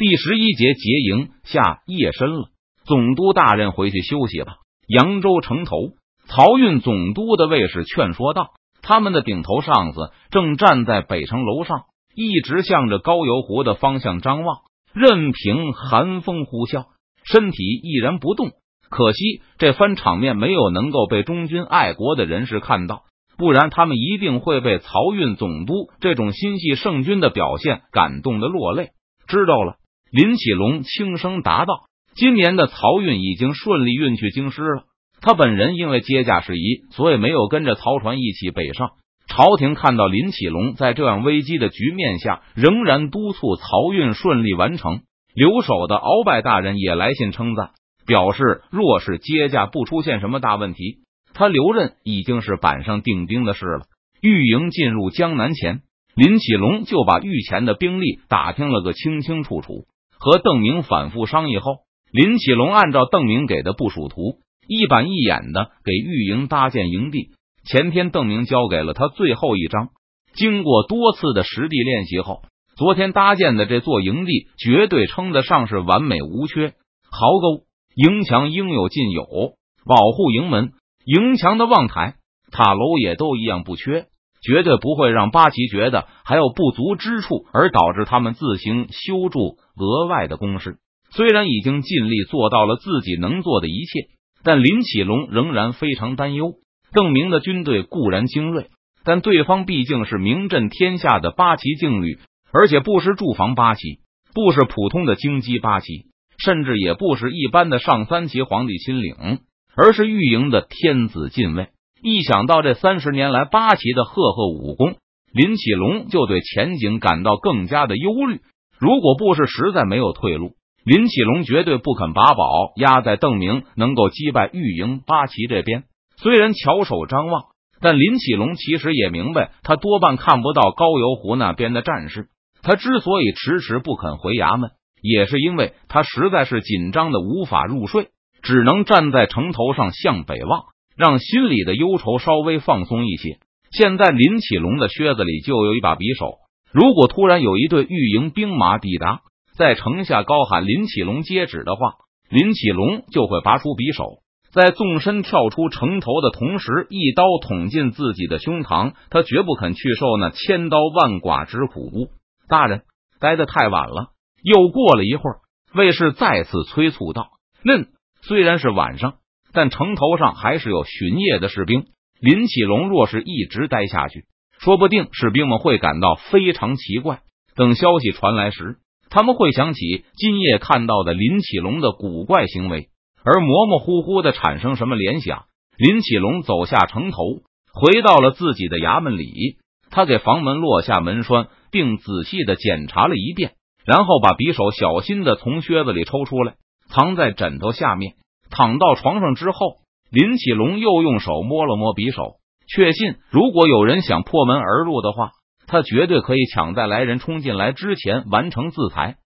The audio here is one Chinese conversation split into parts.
第十一节结营下夜深了，总督大人回去休息吧。扬州城头，漕运总督的卫士劝说道：“他们的顶头上司正站在北城楼上，一直向着高邮湖的方向张望，任凭寒风呼啸，身体毅然不动。可惜这番场面没有能够被中军爱国的人士看到，不然他们一定会被漕运总督这种心系圣君的表现感动的落泪。知道了。”林启龙轻声答道：“今年的漕运已经顺利运去京师了。他本人因为接驾事宜，所以没有跟着漕船一起北上。朝廷看到林启龙在这样危机的局面下，仍然督促漕运顺利完成。留守的鳌拜大人也来信称赞，表示若是接驾不出现什么大问题，他留任已经是板上钉钉的事了。”御营进入江南前，林启龙就把御前的兵力打听了个清清楚楚。和邓明反复商议后，林启龙按照邓明给的部署图，一板一眼的给玉营搭建营地。前天邓明交给了他最后一张，经过多次的实地练习后，昨天搭建的这座营地绝对称得上是完美无缺。壕沟、营墙应有尽有，保护营门、营墙的望台、塔楼也都一样不缺。绝对不会让八旗觉得还有不足之处，而导致他们自行修筑额外的工事。虽然已经尽力做到了自己能做的一切，但林启龙仍然非常担忧。邓明的军队固然精锐，但对方毕竟是名震天下的八旗劲旅，而且不是驻防八旗，不是普通的京畿八旗，甚至也不是一般的上三旗皇帝亲领，而是御营的天子禁卫。一想到这三十年来八旗的赫赫武功，林启龙就对前景感到更加的忧虑。如果不是实在没有退路，林启龙绝对不肯把宝压在邓明能够击败御营八旗这边。虽然翘首张望，但林启龙其实也明白，他多半看不到高邮湖那边的战事。他之所以迟迟不肯回衙门，也是因为他实在是紧张的无法入睡，只能站在城头上向北望。让心里的忧愁稍微放松一些。现在林启龙的靴子里就有一把匕首，如果突然有一队御营兵马抵达，在城下高喊“林启龙接旨”的话，林启龙就会拔出匕首，在纵身跳出城头的同时，一刀捅进自己的胸膛。他绝不肯去受那千刀万剐之苦。大人，待得太晚了。又过了一会儿，卫士再次催促道：“嫩，虽然是晚上。”但城头上还是有巡夜的士兵。林启龙若是一直待下去，说不定士兵们会感到非常奇怪。等消息传来时，他们会想起今夜看到的林启龙的古怪行为，而模模糊糊的产生什么联想。林启龙走下城头，回到了自己的衙门里。他给房门落下门栓，并仔细的检查了一遍，然后把匕首小心的从靴子里抽出来，藏在枕头下面。躺到床上之后，林启龙又用手摸了摸匕首，确信如果有人想破门而入的话，他绝对可以抢在来人冲进来之前完成自裁。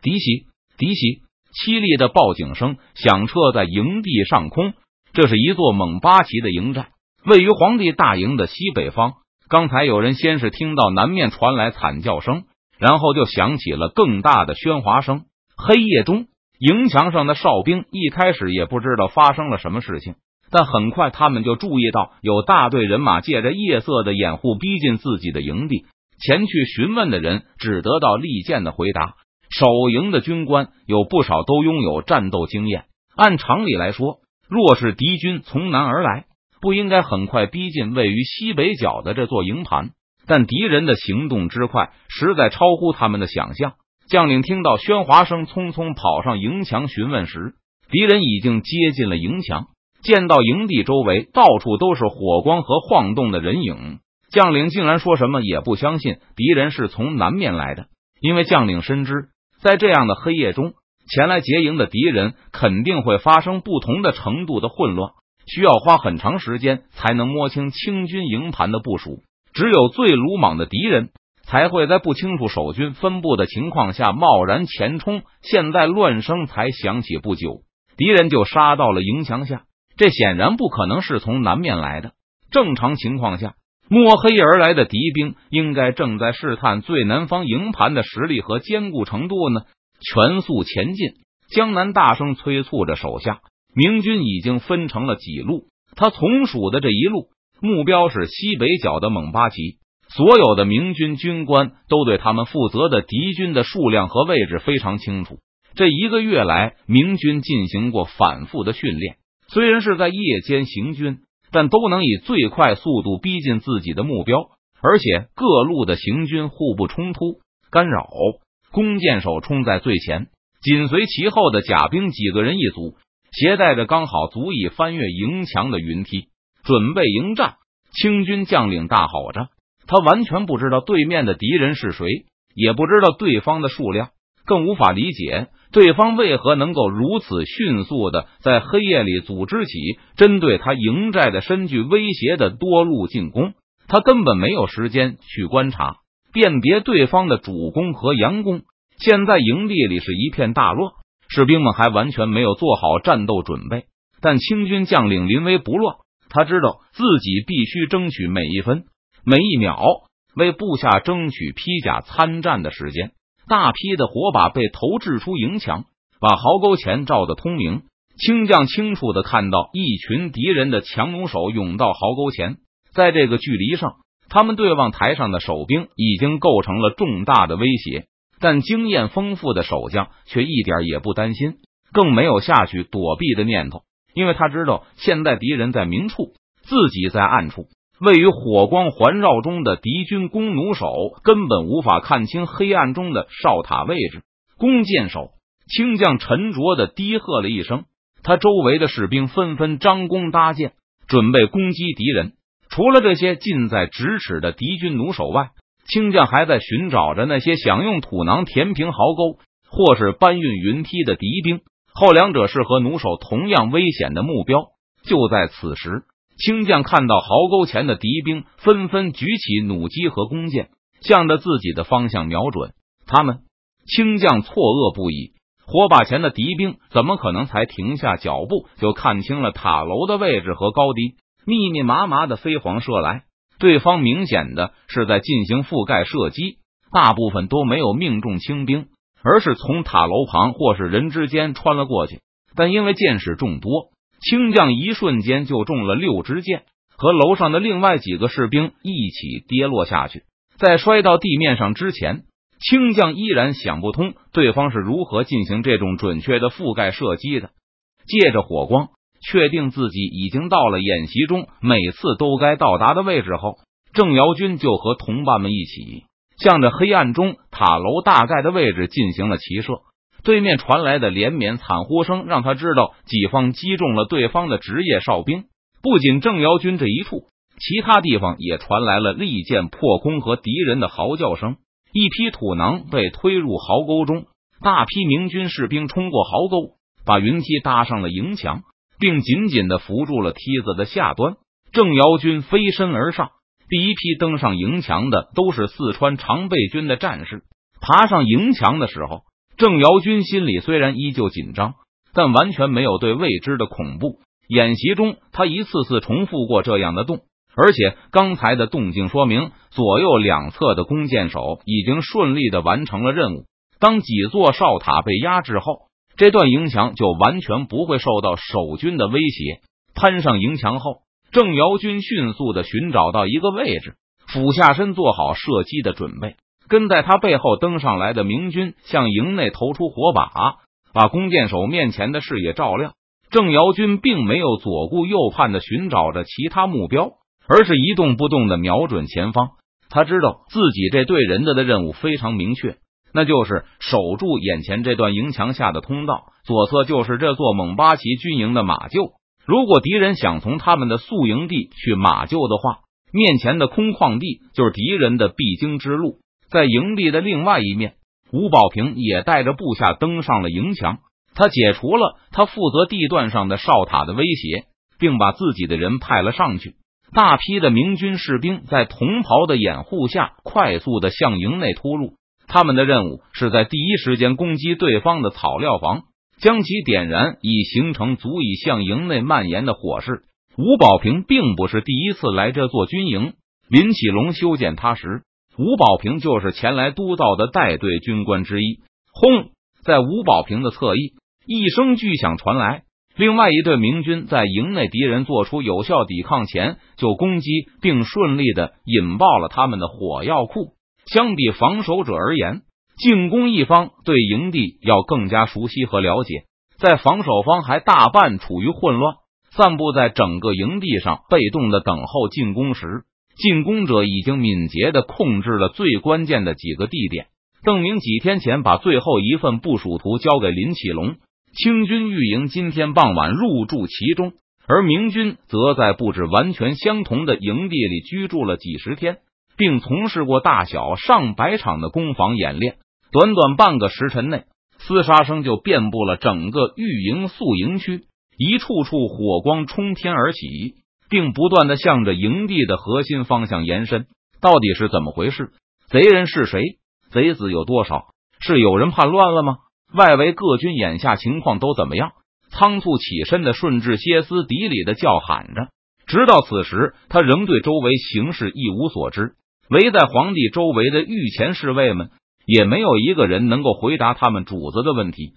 敌袭！敌袭！凄厉的报警声响彻在营地上空。这是一座蒙八旗的营寨，位于皇帝大营的西北方。刚才有人先是听到南面传来惨叫声，然后就响起了更大的喧哗声。黑夜中。营墙上的哨兵一开始也不知道发生了什么事情，但很快他们就注意到有大队人马借着夜色的掩护逼近自己的营地。前去询问的人只得到利剑的回答。守营的军官有不少都拥有战斗经验，按常理来说，若是敌军从南而来，不应该很快逼近位于西北角的这座营盘。但敌人的行动之快，实在超乎他们的想象。将领听到喧哗声，匆匆跑上营墙询问时，敌人已经接近了营墙。见到营地周围到处都是火光和晃动的人影，将领竟然说什么也不相信敌人是从南面来的，因为将领深知，在这样的黑夜中前来劫营的敌人肯定会发生不同的程度的混乱，需要花很长时间才能摸清清军营盘的部署。只有最鲁莽的敌人。才会在不清楚守军分布的情况下贸然前冲。现在乱声才响起不久，敌人就杀到了营墙下，这显然不可能是从南面来的。正常情况下，摸黑而来的敌兵应该正在试探最南方营盘的实力和坚固程度呢。全速前进。江南大声催促着手下，明军已经分成了几路。他从属的这一路目标是西北角的蒙巴旗。所有的明军军官都对他们负责的敌军的数量和位置非常清楚。这一个月来，明军进行过反复的训练，虽然是在夜间行军，但都能以最快速度逼近自己的目标。而且各路的行军互不冲突干扰，弓箭手冲在最前，紧随其后的甲兵几个人一组，携带着刚好足以翻越营墙的云梯，准备迎战。清军将领大吼着，他完全不知道对面的敌人是谁，也不知道对方的数量，更无法理解对方为何能够如此迅速的在黑夜里组织起针对他营寨的身具威胁的多路进攻。他根本没有时间去观察辨别对方的主攻和佯攻。现在营地里是一片大乱，士兵们还完全没有做好战斗准备。但清军将领临危不乱，他知道自己必须争取每一分每一秒，为部下争取披甲参战的时间。大批的火把被投掷出营墙，把壕沟前照得通明。清将清楚的看到一群敌人的强弩手涌到壕沟前。在这个距离上，他们对望台上的守兵已经构成了重大的威胁，但经验丰富的守将却一点也不担心，更没有下去躲避的念头，因为他知道现在敌人在明处，自己在暗处。位于火光环绕中的敌军弓弩手根本无法看清黑暗中的哨塔位置。弓箭手轻将沉着的低喝了一声，他周围的士兵纷纷张弓搭箭，准备攻击敌人。除了这些近在咫尺的敌军弩手外，清将还在寻找着那些想用土囊填平壕沟或是搬运云梯的敌兵。后两者是和弩手同样危险的目标。就在此时，清将看到壕沟前的敌兵纷纷举起弩机和弓箭，向着自己的方向瞄准。他们清将错愕不已。火把前的敌兵怎么可能才停下脚步就看清了塔楼的位置和高低？密密麻麻的飞黄射来，对方明显的是在进行覆盖射击，大部分都没有命中清兵，而是从塔楼旁或是人之间穿了过去。但因为箭矢众多，清将一瞬间就中了六支箭，和楼上的另外几个士兵一起跌落下去。在摔到地面上之前，清将依然想不通对方是如何进行这种准确的覆盖射击的，借着火光。确定自己已经到了演习中每次都该到达的位置后，郑瑶军就和同伴们一起向着黑暗中塔楼大概的位置进行了齐射。对面传来的连绵惨呼声让他知道己方击中了对方的职业哨兵。不仅郑瑶军这一处，其他地方也传来了利箭破空和敌人的嚎叫声。一批土囊被推入壕沟中，大批明军士兵冲过壕沟，把云梯搭上了营墙。并紧紧的扶住了梯子的下端。郑瑶军飞身而上，第一批登上营墙的都是四川常备军的战士。爬上营墙的时候，郑瑶军心里虽然依旧紧张，但完全没有对未知的恐怖。演习中，他一次次重复过这样的动，而且刚才的动静说明，左右两侧的弓箭手已经顺利的完成了任务。当几座哨塔被压制后。这段营墙就完全不会受到守军的威胁。攀上营墙后，郑瑶军迅速的寻找到一个位置，俯下身做好射击的准备。跟在他背后登上来的明军向营内投出火把，把弓箭手面前的视野照亮。郑瑶军并没有左顾右盼的寻找着其他目标，而是一动不动的瞄准前方。他知道自己这队人的的任务非常明确。那就是守住眼前这段营墙下的通道，左侧就是这座蒙巴旗军营的马厩。如果敌人想从他们的宿营地去马厩的话，面前的空旷地就是敌人的必经之路。在营地的另外一面，吴宝平也带着部下登上了营墙，他解除了他负责地段上的哨塔的威胁，并把自己的人派了上去。大批的明军士兵在同袍的掩护下，快速的向营内突入。他们的任务是在第一时间攻击对方的草料房，将其点燃，以形成足以向营内蔓延的火势。吴宝平并不是第一次来这座军营，林启龙修建他时，吴宝平就是前来督造的带队军官之一。轰！在吴宝平的侧翼，一声巨响传来，另外一队明军在营内敌人做出有效抵抗前就攻击，并顺利的引爆了他们的火药库。相比防守者而言，进攻一方对营地要更加熟悉和了解，在防守方还大半处于混乱，散布在整个营地上，被动的等候进攻时，进攻者已经敏捷的控制了最关键的几个地点。邓明几天前把最后一份部署图交给林启龙，清军御营今天傍晚入住其中，而明军则在布置完全相同的营地里居住了几十天，并从事过大小上百场的攻防演练。短短半个时辰内，厮杀声就遍布了整个御营宿营区，一处处火光冲天而起，并不断的向着营地的核心方向延伸。到底是怎么回事？贼人是谁？贼子有多少？是有人叛乱了吗？外围各军眼下情况都怎么样？仓促起身的顺治歇斯底里的叫喊着，直到此时，他仍对周围形势一无所知。围在皇帝周围的御前侍卫们。也没有一个人能够回答他们主子的问题。